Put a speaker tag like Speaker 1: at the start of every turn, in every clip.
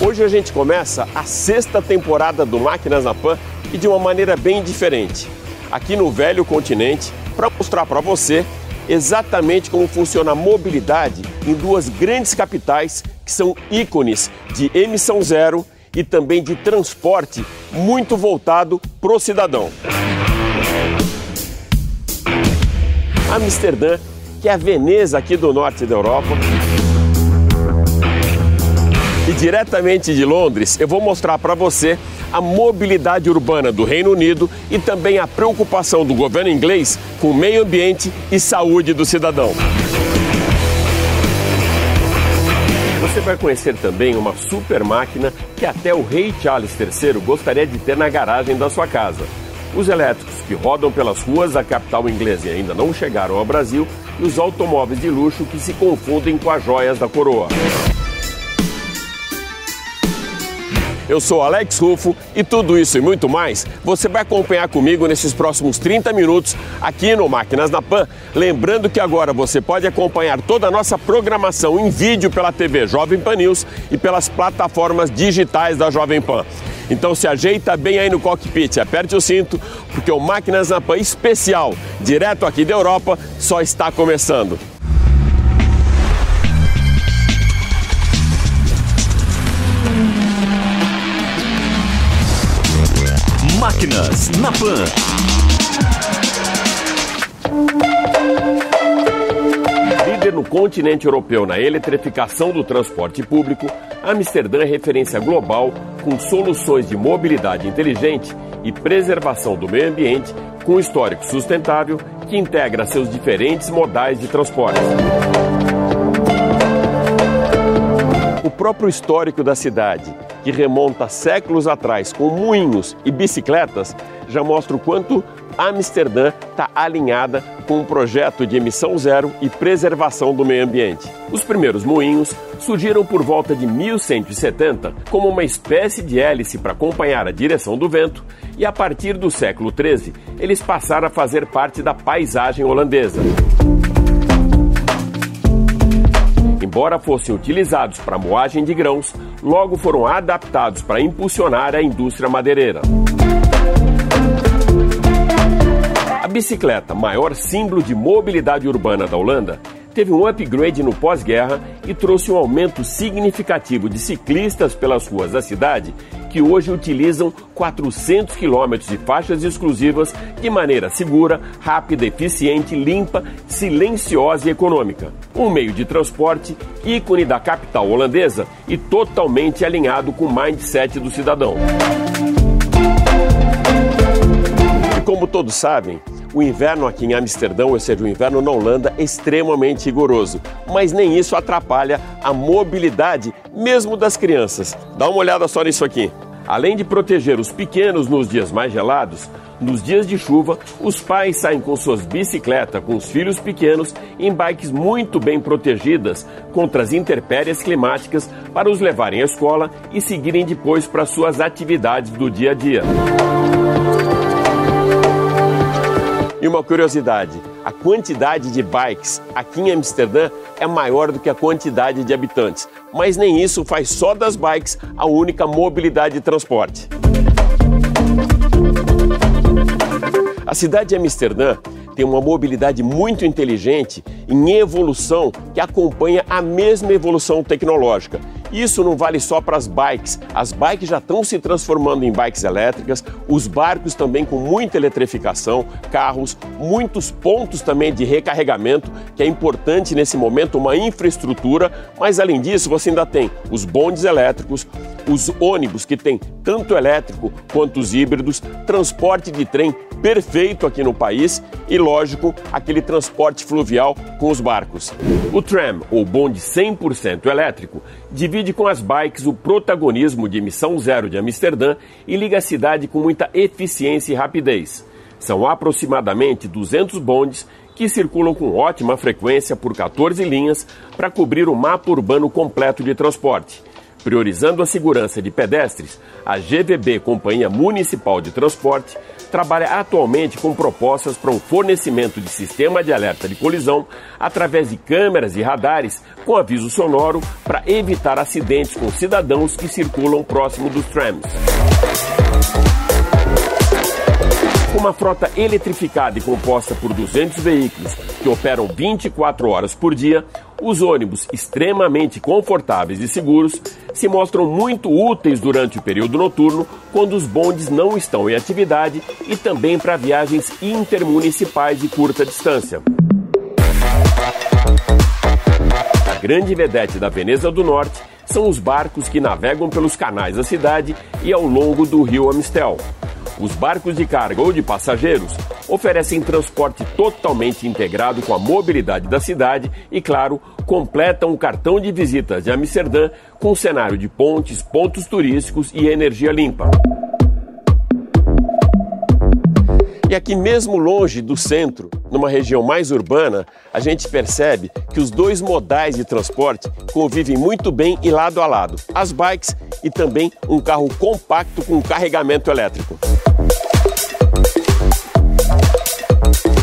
Speaker 1: Hoje a gente começa a sexta temporada do Máquinas na Pan e de uma maneira bem diferente. Aqui no velho continente, para mostrar para você exatamente como funciona a mobilidade em duas grandes capitais que são ícones de emissão zero e também de transporte muito voltado para o cidadão. Amsterdã, que é a Veneza aqui do norte da Europa. E diretamente de Londres, eu vou mostrar para você a mobilidade urbana do Reino Unido e também a preocupação do governo inglês com o meio ambiente e saúde do cidadão. Você vai conhecer também uma super máquina que até o rei Charles III gostaria de ter na garagem da sua casa. Os elétricos que rodam pelas ruas da capital inglesa e ainda não chegaram ao Brasil e os automóveis de luxo que se confundem com as joias da coroa. Eu sou Alex Rufo e tudo isso e muito mais você vai acompanhar comigo nesses próximos 30 minutos aqui no Máquinas na Pan. Lembrando que agora você pode acompanhar toda a nossa programação em vídeo pela TV Jovem Pan News e pelas plataformas digitais da Jovem Pan. Então se ajeita bem aí no cockpit, aperte o cinto, porque o Máquinas na Pan especial, direto aqui da Europa, só está começando.
Speaker 2: Máquinas na Pan.
Speaker 1: Líder no continente europeu na eletrificação do transporte público, Amsterdã é referência global com soluções de mobilidade inteligente e preservação do meio ambiente com histórico sustentável que integra seus diferentes modais de transporte. O próprio histórico da cidade, que remonta séculos atrás com moinhos e bicicletas, já mostra o quanto Amsterdã está alinhada com um projeto de emissão zero e preservação do meio ambiente. Os primeiros moinhos surgiram por volta de 1170 como uma espécie de hélice para acompanhar a direção do vento, e a partir do século XIII eles passaram a fazer parte da paisagem holandesa. Embora fossem utilizados para moagem de grãos, logo foram adaptados para impulsionar a indústria madeireira. A bicicleta, maior símbolo de mobilidade urbana da Holanda, teve um upgrade no pós-guerra e trouxe um aumento significativo de ciclistas pelas ruas da cidade, que hoje utilizam 400 quilômetros de faixas exclusivas de maneira segura, rápida, eficiente, limpa, silenciosa e econômica. Um meio de transporte ícone da capital holandesa e totalmente alinhado com o mindset do cidadão. E como todos sabem, o inverno aqui em Amsterdã, ou seja, o inverno na Holanda, é extremamente rigoroso. Mas nem isso atrapalha a mobilidade, mesmo das crianças. Dá uma olhada só nisso aqui. Além de proteger os pequenos nos dias mais gelados, nos dias de chuva, os pais saem com suas bicicletas com os filhos pequenos em bikes muito bem protegidas contra as intempéries climáticas para os levarem à escola e seguirem depois para suas atividades do dia a dia. E uma curiosidade: a quantidade de bikes aqui em Amsterdã é maior do que a quantidade de habitantes. Mas nem isso faz só das bikes a única mobilidade de transporte. A cidade de Amsterdã tem uma mobilidade muito inteligente em evolução que acompanha a mesma evolução tecnológica. Isso não vale só para as bikes. As bikes já estão se transformando em bikes elétricas, os barcos também com muita eletrificação, carros, muitos pontos também de recarregamento, que é importante nesse momento uma infraestrutura, mas além disso você ainda tem os bondes elétricos, os ônibus que tem tanto elétrico quanto os híbridos, transporte de trem perfeito aqui no país e, lógico, aquele transporte fluvial com os barcos. O tram, ou bonde 100% elétrico, divide com as bikes o protagonismo de emissão zero de Amsterdã e liga a cidade com muita eficiência e rapidez. São aproximadamente 200 bondes que circulam com ótima frequência por 14 linhas para cobrir o mapa urbano completo de transporte. Priorizando a segurança de pedestres, a GVB, Companhia Municipal de Transporte, trabalha atualmente com propostas para um fornecimento de sistema de alerta de colisão através de câmeras e radares com aviso sonoro para evitar acidentes com cidadãos que circulam próximo dos trams. Com uma frota eletrificada e composta por 200 veículos que operam 24 horas por dia, os ônibus, extremamente confortáveis e seguros, se mostram muito úteis durante o período noturno, quando os bondes não estão em atividade e também para viagens intermunicipais de curta distância. A grande vedete da Veneza do Norte são os barcos que navegam pelos canais da cidade e ao longo do rio Amistel. Os barcos de carga ou de passageiros oferecem transporte totalmente integrado com a mobilidade da cidade e, claro, completam o cartão de visitas de Amsterdã com um cenário de pontes, pontos turísticos e energia limpa. E aqui, mesmo longe do centro, numa região mais urbana, a gente percebe que os dois modais de transporte convivem muito bem e lado a lado: as bikes e também um carro compacto com carregamento elétrico.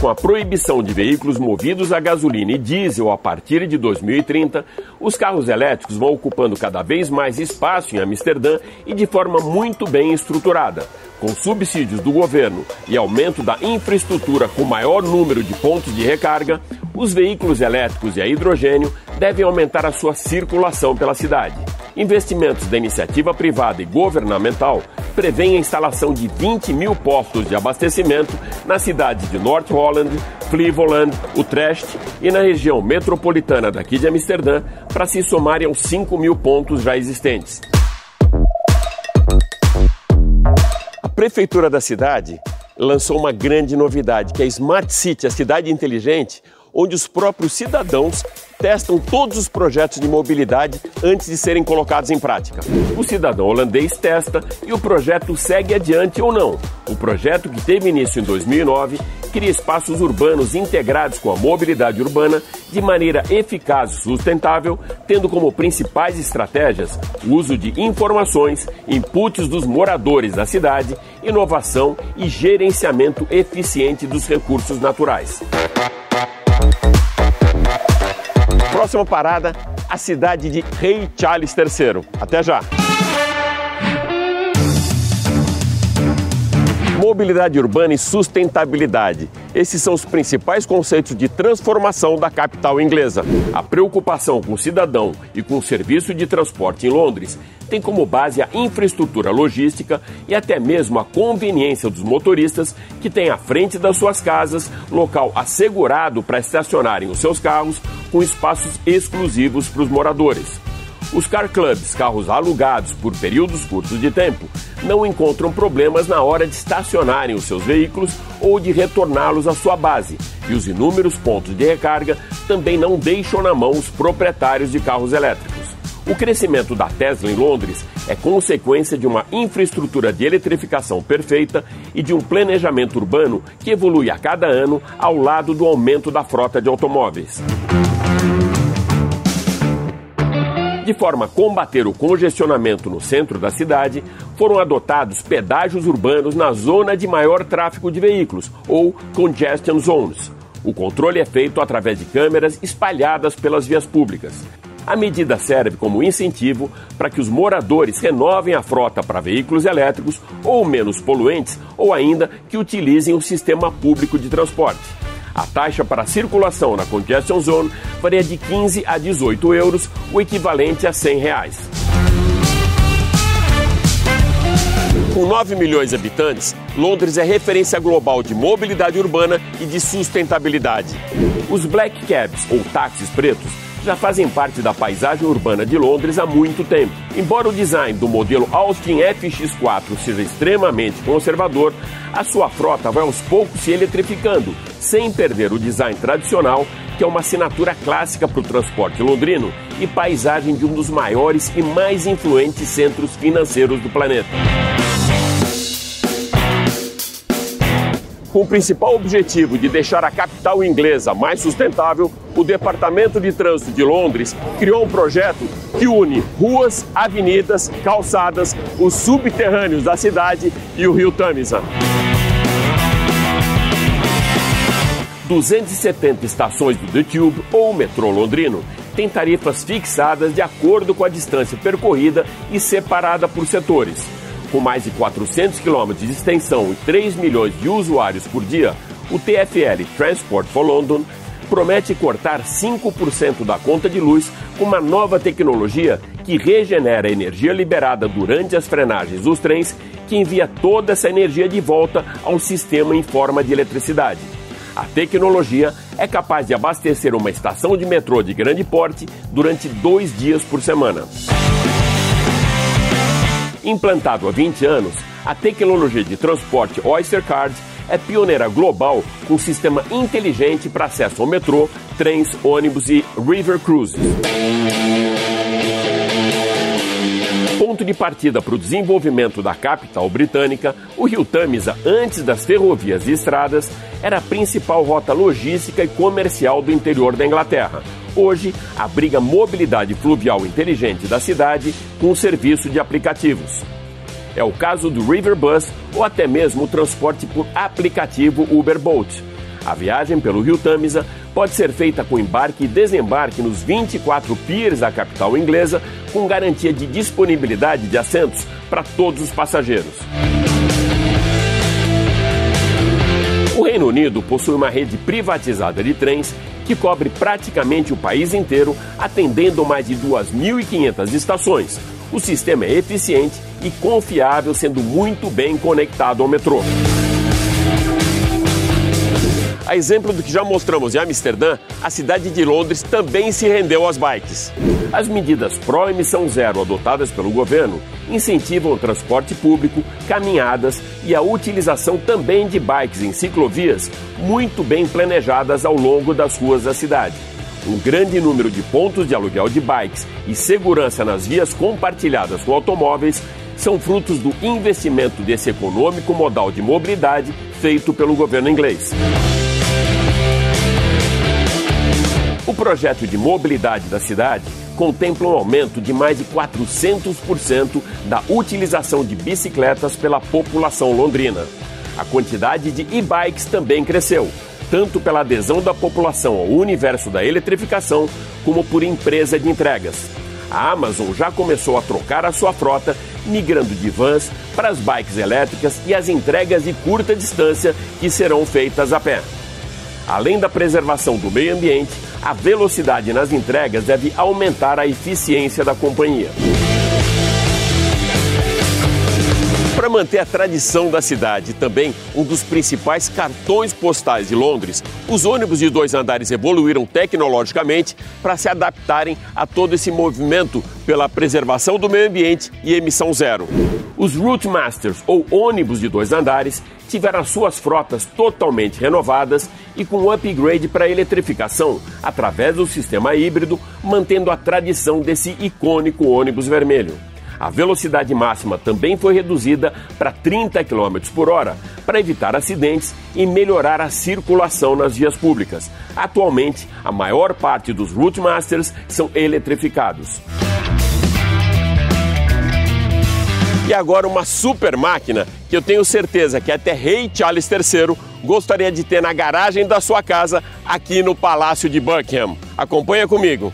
Speaker 1: Com a proibição de veículos movidos a gasolina e diesel a partir de 2030, os carros elétricos vão ocupando cada vez mais espaço em Amsterdã e de forma muito bem estruturada. Com subsídios do governo e aumento da infraestrutura com maior número de pontos de recarga, os veículos elétricos e a hidrogênio devem aumentar a sua circulação pela cidade. Investimentos da iniciativa privada e governamental prevêem a instalação de 20 mil postos de abastecimento nas cidades de North Holland, Cleveland, Utrecht e na região metropolitana daqui de Amsterdã, para se somarem aos 5 mil pontos já existentes. Prefeitura da cidade lançou uma grande novidade, que é a Smart City, a cidade inteligente, onde os próprios cidadãos testam todos os projetos de mobilidade antes de serem colocados em prática. O cidadão holandês testa e o projeto segue adiante ou não. O projeto, que teve início em 2009, cria espaços urbanos integrados com a mobilidade urbana de maneira eficaz e sustentável, tendo como principais estratégias o uso de informações, inputs dos moradores da cidade, inovação e gerenciamento eficiente dos recursos naturais. Próxima parada, a cidade de Rei Charles III. Até já! Mobilidade urbana e sustentabilidade. Esses são os principais conceitos de transformação da capital inglesa. A preocupação com o cidadão e com o serviço de transporte em Londres tem como base a infraestrutura logística e até mesmo a conveniência dos motoristas que têm à frente das suas casas local assegurado para estacionarem os seus carros com espaços exclusivos para os moradores. Os car clubs, carros alugados por períodos curtos de tempo, não encontram problemas na hora de estacionarem os seus veículos ou de retorná-los à sua base, e os inúmeros pontos de recarga também não deixam na mão os proprietários de carros elétricos. O crescimento da Tesla em Londres é consequência de uma infraestrutura de eletrificação perfeita e de um planejamento urbano que evolui a cada ano ao lado do aumento da frota de automóveis. De forma a combater o congestionamento no centro da cidade, foram adotados pedágios urbanos na zona de maior tráfego de veículos, ou congestion zones. O controle é feito através de câmeras espalhadas pelas vias públicas. A medida serve como incentivo para que os moradores renovem a frota para veículos elétricos ou menos poluentes, ou ainda que utilizem o sistema público de transporte. A taxa para circulação na Congestion Zone varia de 15 a 18 euros, o equivalente a 100 reais. Com 9 milhões de habitantes, Londres é referência global de mobilidade urbana e de sustentabilidade. Os black cabs, ou táxis pretos, já fazem parte da paisagem urbana de Londres há muito tempo. Embora o design do modelo Austin FX4 seja extremamente conservador, a sua frota vai aos poucos se eletrificando, sem perder o design tradicional, que é uma assinatura clássica para o transporte londrino e paisagem de um dos maiores e mais influentes centros financeiros do planeta. Com o principal objetivo de deixar a capital inglesa mais sustentável, o Departamento de Trânsito de Londres criou um projeto que une ruas, avenidas, calçadas, os subterrâneos da cidade e o rio Tamisa. 270 estações do The Tube ou metrô londrino têm tarifas fixadas de acordo com a distância percorrida e separada por setores. Com mais de 400 quilômetros de extensão e 3 milhões de usuários por dia, o TfL Transport for London promete cortar 5% da conta de luz com uma nova tecnologia que regenera a energia liberada durante as frenagens dos trens, que envia toda essa energia de volta ao sistema em forma de eletricidade. A tecnologia é capaz de abastecer uma estação de metrô de grande porte durante dois dias por semana. Implantado há 20 anos, a tecnologia de transporte Oyster Card é pioneira global com um sistema inteligente para acesso ao metrô, trens, ônibus e river cruises. Ponto de partida para o desenvolvimento da capital britânica, o rio Tamisa, antes das ferrovias e estradas, era a principal rota logística e comercial do interior da Inglaterra. Hoje, abriga mobilidade fluvial inteligente da cidade com o serviço de aplicativos. É o caso do River Bus ou até mesmo o transporte por aplicativo Uber Boat. A viagem pelo Rio Tamisa pode ser feita com embarque e desembarque nos 24 piers da capital inglesa, com garantia de disponibilidade de assentos para todos os passageiros. O Reino Unido possui uma rede privatizada de trens que cobre praticamente o país inteiro, atendendo mais de 2.500 estações. O sistema é eficiente e confiável, sendo muito bem conectado ao metrô. A exemplo do que já mostramos em Amsterdã, a cidade de Londres também se rendeu às bikes. As medidas pró-emissão zero adotadas pelo governo incentivam o transporte público, caminhadas e a utilização também de bikes em ciclovias muito bem planejadas ao longo das ruas da cidade. Um grande número de pontos de aluguel de bikes e segurança nas vias compartilhadas com automóveis são frutos do investimento desse econômico modal de mobilidade feito pelo governo inglês. O projeto de mobilidade da cidade contempla um aumento de mais de 400% da utilização de bicicletas pela população londrina. A quantidade de e-bikes também cresceu, tanto pela adesão da população ao universo da eletrificação, como por empresa de entregas. A Amazon já começou a trocar a sua frota, migrando de vans para as bikes elétricas e as entregas de curta distância que serão feitas a pé. Além da preservação do meio ambiente, a velocidade nas entregas deve aumentar a eficiência da companhia. Para manter a tradição da cidade e também um dos principais cartões postais de Londres, os ônibus de dois andares evoluíram tecnologicamente para se adaptarem a todo esse movimento pela preservação do meio ambiente e emissão zero. Os Route Masters, ou ônibus de dois andares, tiveram suas frotas totalmente renovadas e com upgrade para eletrificação através do sistema híbrido, mantendo a tradição desse icônico ônibus vermelho. A velocidade máxima também foi reduzida para 30 km por hora, para evitar acidentes e melhorar a circulação nas vias públicas. Atualmente, a maior parte dos Route Masters são eletrificados. E agora uma super máquina que eu tenho certeza que até Rei Charles III gostaria de ter na garagem da sua casa aqui no Palácio de Buckingham. Acompanha comigo.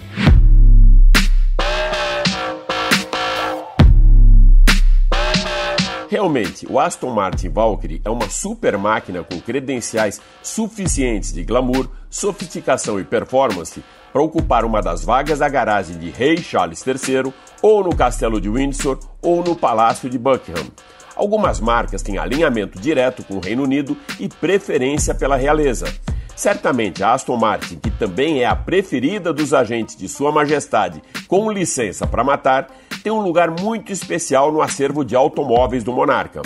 Speaker 1: Realmente, o Aston Martin Valkyrie é uma super máquina com credenciais suficientes de glamour, sofisticação e performance para ocupar uma das vagas da garagem de Rei Charles III, ou no Castelo de Windsor, ou no Palácio de Buckingham. Algumas marcas têm alinhamento direto com o Reino Unido e preferência pela realeza. Certamente a Aston Martin, que também é a preferida dos agentes de Sua Majestade com licença para matar, tem um lugar muito especial no acervo de automóveis do monarca.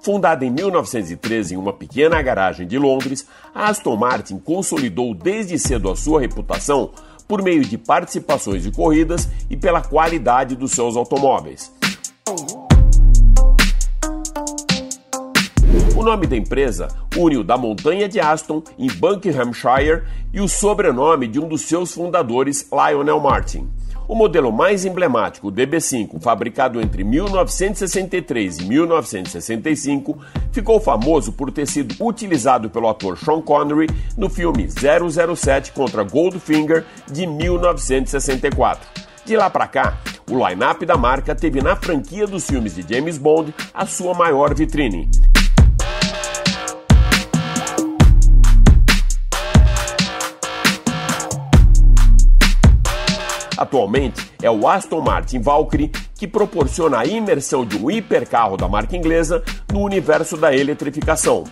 Speaker 1: Fundada em 1913 em uma pequena garagem de Londres, a Aston Martin consolidou desde cedo a sua reputação por meio de participações de corridas e pela qualidade dos seus automóveis. Nome da empresa une o da montanha de Aston, em Buckinghamshire, e o sobrenome de um dos seus fundadores, Lionel Martin. O modelo mais emblemático, o DB5, fabricado entre 1963 e 1965, ficou famoso por ter sido utilizado pelo ator Sean Connery no filme 007 contra Goldfinger de 1964. De lá para cá, o line-up da marca teve na franquia dos filmes de James Bond a sua maior vitrine. Atualmente é o Aston Martin Valkyrie que proporciona a imersão de um hipercarro da marca inglesa no universo da eletrificação.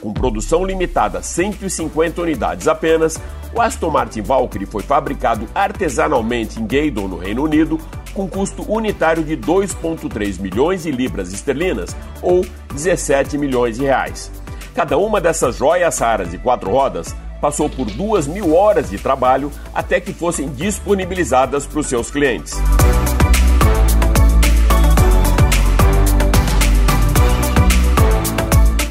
Speaker 1: Com produção limitada a 150 unidades apenas, o Aston Martin Valkyrie foi fabricado artesanalmente em Gaydon, no Reino Unido, com custo unitário de 2,3 milhões de libras esterlinas, ou 17 milhões de reais. Cada uma dessas joias raras de quatro rodas passou por duas mil horas de trabalho até que fossem disponibilizadas para os seus clientes.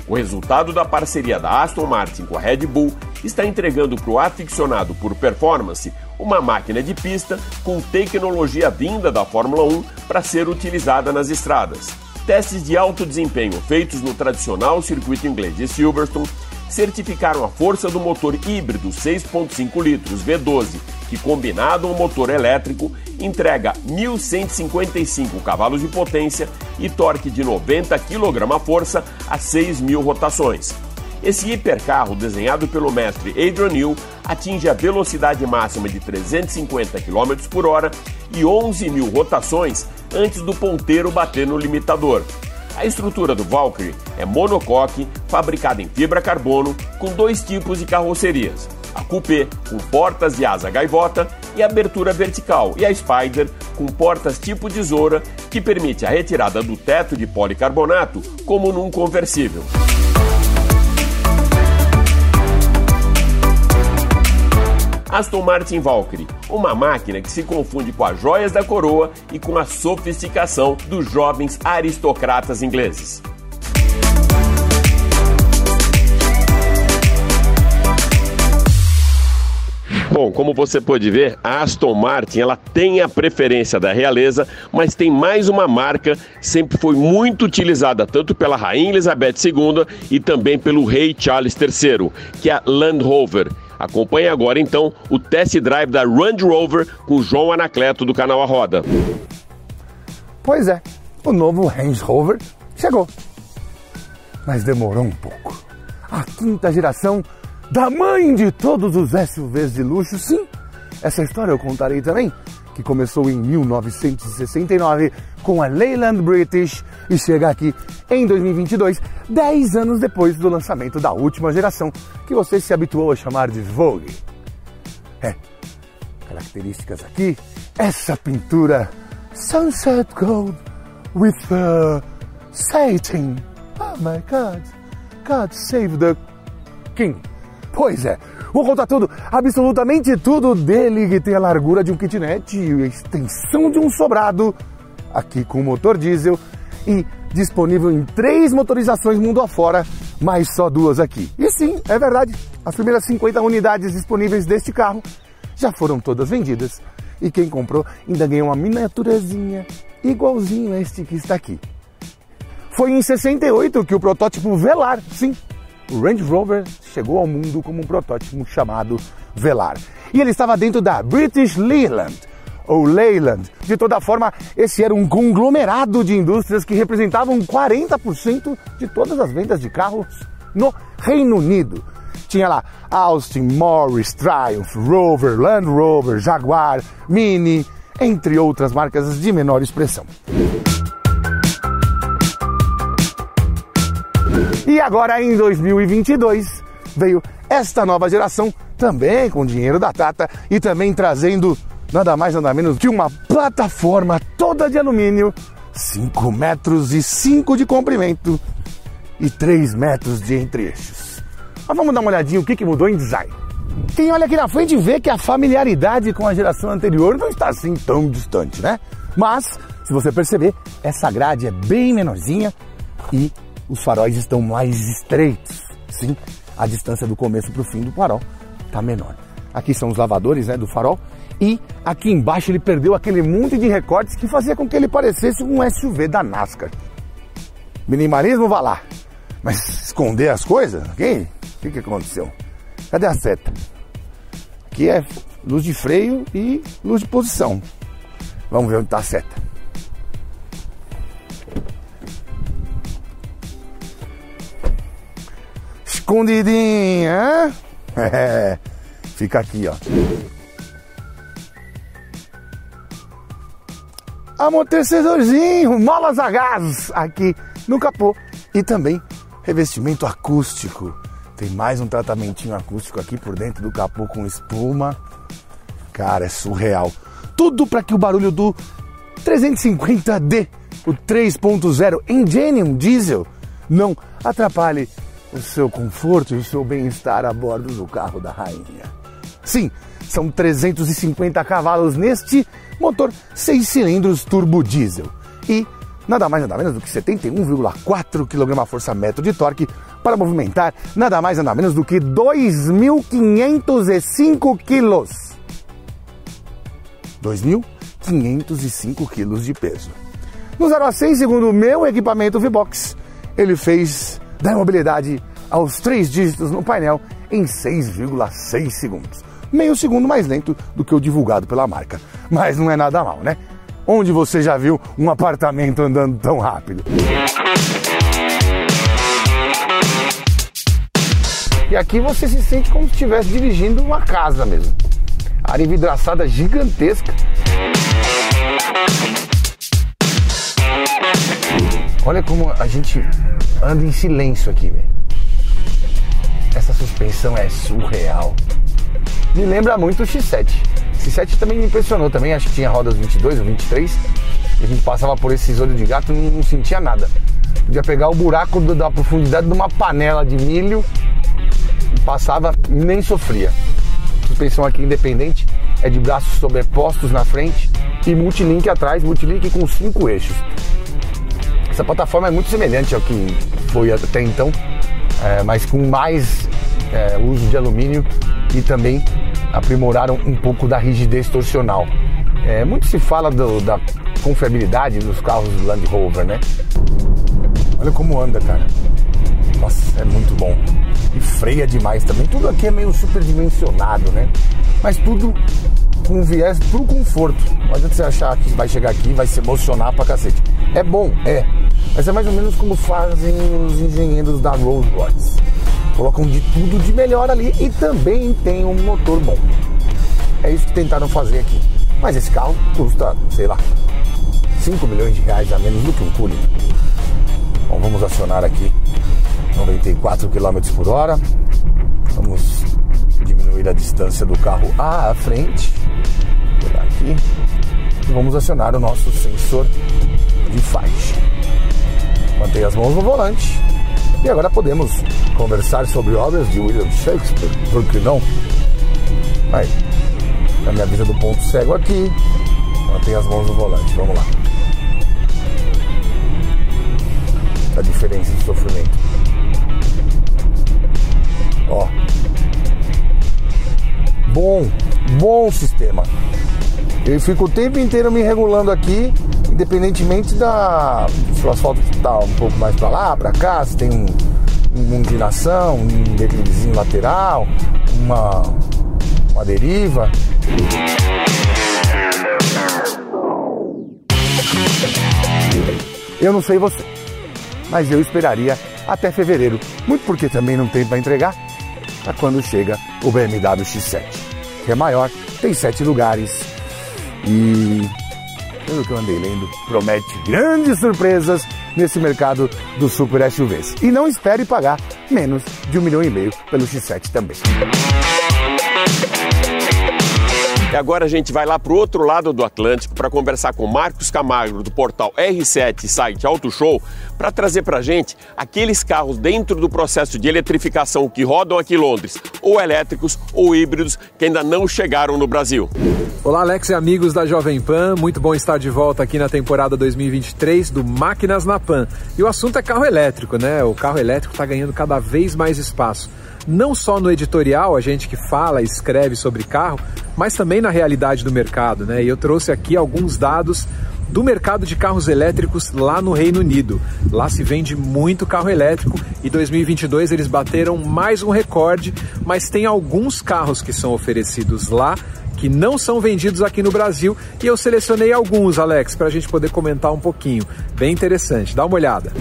Speaker 1: O resultado da parceria da Aston Martin com a Red Bull está entregando para o aficionado por performance uma máquina de pista com tecnologia vinda da Fórmula 1 para ser utilizada nas estradas. Testes de alto desempenho feitos no tradicional circuito inglês de Silverstone certificaram a força do motor híbrido 6.5 litros V12, que combinado ao motor elétrico entrega 1.155 cavalos de potência e torque de 90 kgf a 6.000 rotações. Esse hipercarro, desenhado pelo mestre Adrian Newell, atinge a velocidade máxima de 350 km por hora e 11 mil rotações antes do ponteiro bater no limitador. A estrutura do Valkyrie é monocoque, fabricada em fibra carbono, com dois tipos de carrocerias: a Coupé, com portas de asa gaivota, e abertura vertical, e a Spider, com portas tipo tesoura, que permite a retirada do teto de policarbonato, como num conversível. Aston Martin Valkyrie, uma máquina que se confunde com as joias da coroa e com a sofisticação dos jovens aristocratas ingleses. Bom, como você pode ver, a Aston Martin ela tem a preferência da realeza, mas tem mais uma marca sempre foi muito utilizada tanto pela Rainha Elizabeth II e também pelo rei Charles III, que é a Land Rover. Acompanhe agora então o test drive da Range Rover com João Anacleto do canal A Roda.
Speaker 3: Pois é, o novo Range Rover chegou. Mas demorou um pouco. A quinta geração da mãe de todos os SUVs de luxo, sim. Essa história eu contarei também que começou em 1969 com a Leyland British e chega aqui em 2022, 10 anos depois do lançamento da última geração, que você se habituou a chamar de Vogue. É, características aqui, essa pintura Sunset Gold with uh, satin. Oh my God, God save the King. Pois é, Vou contar tudo, absolutamente tudo dele, que tem a largura de um kitnet e a extensão de um sobrado, aqui com motor diesel e disponível em três motorizações mundo afora, mas só duas aqui. E sim, é verdade, as primeiras 50 unidades disponíveis deste carro já foram todas vendidas e quem comprou ainda ganhou uma miniaturazinha igualzinho a este que está aqui. Foi em 68 que o protótipo Velar, sim, o Range Rover chegou ao mundo como um protótipo chamado Velar. E ele estava dentro da British Leyland, ou Leyland. De toda forma, esse era um conglomerado de indústrias que representavam 40% de todas as vendas de carros no Reino Unido. Tinha lá Austin, Morris, Triumph, Rover, Land Rover, Jaguar, Mini, entre outras marcas de menor expressão. E agora em 2022 veio esta nova geração, também com dinheiro da Tata e também trazendo nada mais nada menos que uma plataforma toda de alumínio, 5 metros e 5 de comprimento e 3 metros de entre-eixos. Mas vamos dar uma olhadinha o que, que mudou em design. Quem olha aqui na frente vê que a familiaridade com a geração anterior não está assim tão distante, né? Mas, se você perceber, essa grade é bem menorzinha e os faróis estão mais estreitos. Sim, a distância do começo para o fim do farol está menor. Aqui são os lavadores né, do farol e aqui embaixo ele perdeu aquele monte de recortes que fazia com que ele parecesse um SUV da NASCAR. Minimalismo, vá lá. Mas esconder as coisas? O que, que aconteceu? Cadê a seta? Aqui é luz de freio e luz de posição. Vamos ver onde está a seta. Escondidinha, É, fica aqui, ó. Amortecedorzinho, molas a gás aqui no capô e também revestimento acústico. Tem mais um tratamentinho acústico aqui por dentro do capô com espuma. Cara, é surreal. Tudo para que o barulho do 350D, o 3.0 Ingenium Diesel, não atrapalhe o seu conforto e o seu bem-estar a bordo do carro da rainha. Sim, são 350 cavalos neste motor 6 cilindros turbo diesel e nada mais nada menos do que 71,4 kgfm de torque para movimentar nada mais nada menos do que 2.505 kg. 2.505 kg de peso. No 0 a 100, segundo o meu equipamento V-Box, ele fez da mobilidade aos três dígitos no painel em 6,6 segundos. Meio segundo mais lento do que o divulgado pela marca. Mas não é nada mal, né? Onde você já viu um apartamento andando tão rápido? E aqui você se sente como se estivesse dirigindo uma casa mesmo. Área vidraçada gigantesca. Olha como a gente anda em silêncio aqui, velho. Essa suspensão é surreal. Me lembra muito o X7. O X7 também me impressionou também, acho que tinha rodas 22 ou 23. E a gente passava por esses olhos de gato e não, sentia nada. Podia pegar o buraco do, da profundidade de uma panela de milho e passava nem sofria. Suspensão aqui independente, é de braços sobrepostos na frente e multilink atrás, multilink com cinco eixos. Essa plataforma é muito semelhante ao que foi até então, é, mas com mais é, uso de alumínio e também aprimoraram um pouco da rigidez torsional. É, muito se fala do, da confiabilidade dos carros Land Rover, né? Olha como anda, cara. Nossa, é muito bom. E freia demais também. Tudo aqui é meio superdimensionado, né? Mas tudo com viés pro conforto. Não adianta você achar que vai chegar aqui e vai se emocionar pra cacete. É bom, é. Mas é mais ou menos como fazem os engenheiros da Rolls Royce. Colocam de tudo de melhor ali e também tem um motor bom. É isso que tentaram fazer aqui. Mas esse carro custa, sei lá, 5 milhões de reais a menos do que um Cooling. Bom, vamos acionar aqui 94 km por hora. Vamos diminuir a distância do carro à frente. Vou pegar aqui. E vamos acionar o nosso sensor de faixa. Mantenha as mãos no volante. E agora podemos conversar sobre obras de William Shakespeare, por que não? Vai, na minha visa do ponto cego aqui, mantenha as mãos no volante, vamos lá. A diferença de sofrimento. Ó. Bom, bom sistema. Eu fico o tempo inteiro me regulando aqui, independentemente da. Se o asfalto está um pouco mais para lá, para cá, se tem um, uma inclinação, um declivezinho lateral, uma, uma deriva. Eu não sei você, mas eu esperaria até fevereiro, muito porque também não tem para entregar, para quando chega o BMW X7, que é maior, tem sete lugares e pelo que eu andei lendo, promete grandes surpresas nesse mercado dos super SUVs. E não espere pagar menos de um milhão e meio pelo X7 também.
Speaker 1: E agora a gente vai lá para o outro lado do Atlântico para conversar com Marcos Camargo, do portal R7 site Auto Show, para trazer para a gente aqueles carros dentro do processo de eletrificação que rodam aqui em Londres, ou elétricos ou híbridos, que ainda não chegaram no Brasil.
Speaker 4: Olá, Alex e amigos da Jovem Pan. Muito bom estar de volta aqui na temporada 2023 do Máquinas na Pan. E o assunto é carro elétrico, né? O carro elétrico está ganhando cada vez mais espaço não só no editorial, a gente que fala e escreve sobre carro, mas também na realidade do mercado, né? E eu trouxe aqui alguns dados do mercado de carros elétricos lá no Reino Unido. Lá se vende muito carro elétrico e 2022 eles bateram mais um recorde, mas tem alguns carros que são oferecidos lá que não são vendidos aqui no Brasil e eu selecionei alguns, Alex, para a gente poder comentar um pouquinho. Bem interessante, dá uma olhada.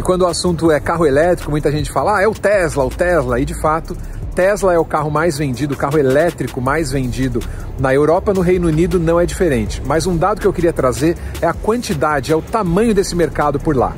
Speaker 4: E quando o assunto é carro elétrico, muita gente fala, ah, é o Tesla, o Tesla. E de fato, Tesla é o carro mais vendido, o carro elétrico mais vendido na Europa, no Reino Unido não é diferente. Mas um dado que eu queria trazer é a quantidade, é o tamanho desse mercado por lá.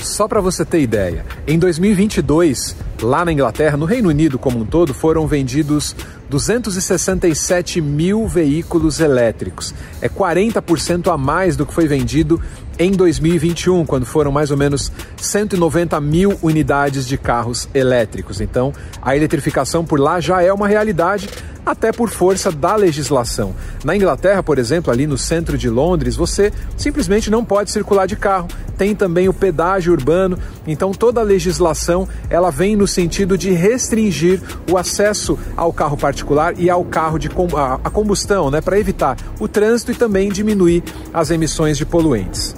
Speaker 4: Só para você ter ideia, em 2022, lá na Inglaterra, no Reino Unido como um todo, foram vendidos 267 mil veículos elétricos. É 40% a mais do que foi vendido em 2021, quando foram mais ou menos 190 mil unidades de carros elétricos. Então, a eletrificação por lá já é uma realidade, até por força da legislação. Na Inglaterra, por exemplo, ali no centro de Londres, você simplesmente não pode circular de carro. Tem também o pedágio urbano, então toda a legislação ela vem no sentido de restringir o acesso ao carro particular e ao carro de a combustão, né, para evitar o trânsito e também diminuir as emissões de poluentes.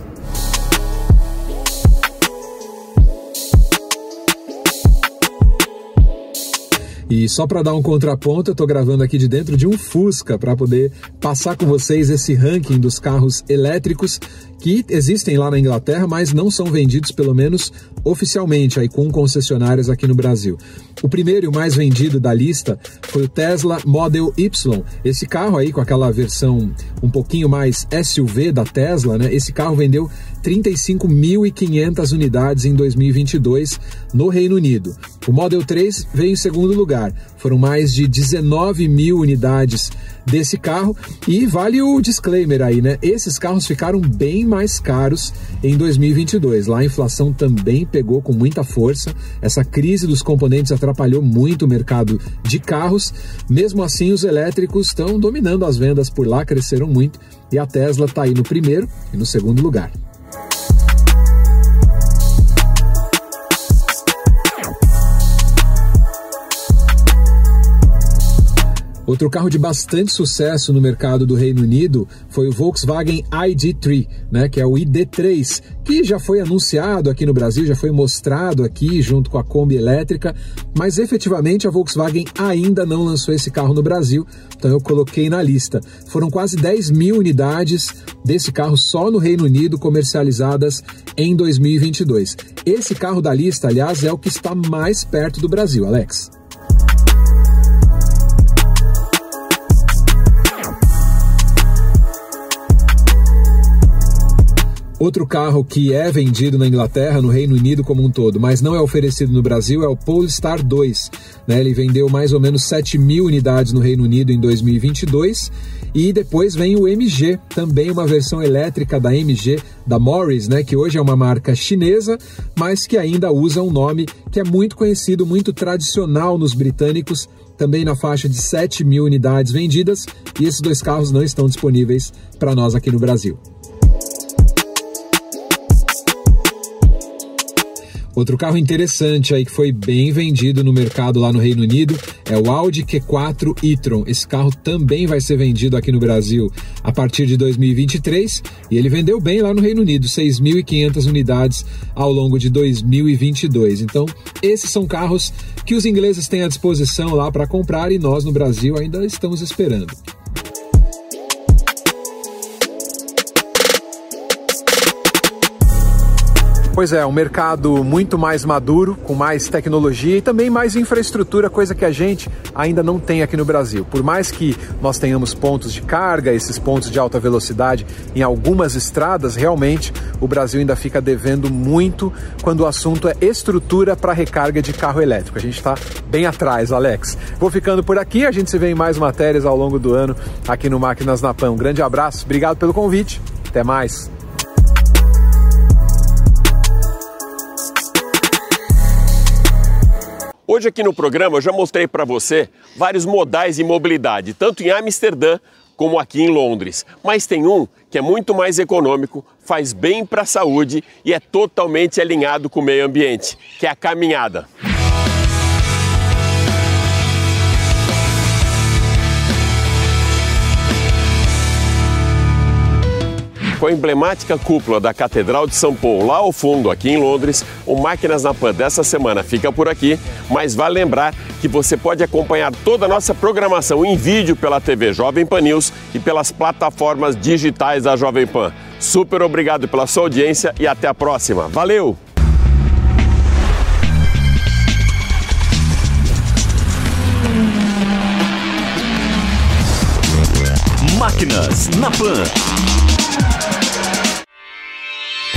Speaker 4: E só para dar um contraponto, eu estou gravando aqui de dentro de um Fusca para poder passar com vocês esse ranking dos carros elétricos que existem lá na Inglaterra, mas não são vendidos, pelo menos oficialmente, aí com concessionárias aqui no Brasil. O primeiro e o mais vendido da lista foi o Tesla Model Y. Esse carro aí, com aquela versão um pouquinho mais SUV da Tesla, né? Esse carro vendeu 35.500 unidades em 2022 no Reino Unido. O Model 3 veio em segundo lugar, foram mais de 19 mil unidades desse carro. E vale o disclaimer aí, né? Esses carros ficaram bem mais caros em 2022. Lá a inflação também pegou com muita força. Essa crise dos componentes atrapalhou muito o mercado de carros. Mesmo assim, os elétricos estão dominando as vendas por lá, cresceram muito. E a Tesla está aí no primeiro e no segundo lugar. Outro carro de bastante sucesso no mercado do Reino Unido foi o Volkswagen ID3, né, que é o ID3, que já foi anunciado aqui no Brasil, já foi mostrado aqui junto com a Kombi elétrica, mas efetivamente a Volkswagen ainda não lançou esse carro no Brasil, então eu coloquei na lista. Foram quase 10 mil unidades desse carro só no Reino Unido comercializadas em 2022. Esse carro da lista, aliás, é o que está mais perto do Brasil, Alex. Outro carro que é vendido na Inglaterra, no Reino Unido como um todo, mas não é oferecido no Brasil, é o Polestar 2. Né? Ele vendeu mais ou menos 7 mil unidades no Reino Unido em 2022. E depois vem o MG, também uma versão elétrica da MG, da Morris, né? que hoje é uma marca chinesa, mas que ainda usa um nome que é muito conhecido, muito tradicional nos britânicos, também na faixa de 7 mil unidades vendidas. E esses dois carros não estão disponíveis para nós aqui no Brasil. Outro carro interessante aí que foi bem vendido no mercado lá no Reino Unido é o Audi Q4 e-tron. Esse carro também vai ser vendido aqui no Brasil a partir de 2023 e ele vendeu bem lá no Reino Unido, 6.500 unidades ao longo de 2022. Então, esses são carros que os ingleses têm à disposição lá para comprar e nós no Brasil ainda estamos esperando. Pois é, um mercado muito mais maduro, com mais tecnologia e também mais infraestrutura, coisa que a gente ainda não tem aqui no Brasil. Por mais que nós tenhamos pontos de carga, esses pontos de alta velocidade em algumas estradas, realmente o Brasil ainda fica devendo muito quando o assunto é estrutura para recarga de carro elétrico. A gente está bem atrás, Alex. Vou ficando por aqui, a gente se vê em mais matérias ao longo do ano aqui no Máquinas na Pan. Um grande abraço, obrigado pelo convite, até mais.
Speaker 1: Hoje aqui no programa eu já mostrei para você vários modais de mobilidade, tanto em Amsterdã como aqui em Londres. Mas tem um que é muito mais econômico, faz bem para a saúde e é totalmente alinhado com o meio ambiente, que é a caminhada. Com a emblemática cúpula da Catedral de São Paulo lá ao fundo, aqui em Londres, o Máquinas na Pan dessa semana fica por aqui, mas vale lembrar que você pode acompanhar toda a nossa programação em vídeo pela TV Jovem Pan News e pelas plataformas digitais da Jovem Pan. Super obrigado pela sua audiência e até a próxima. Valeu!
Speaker 2: Máquinas na Pan.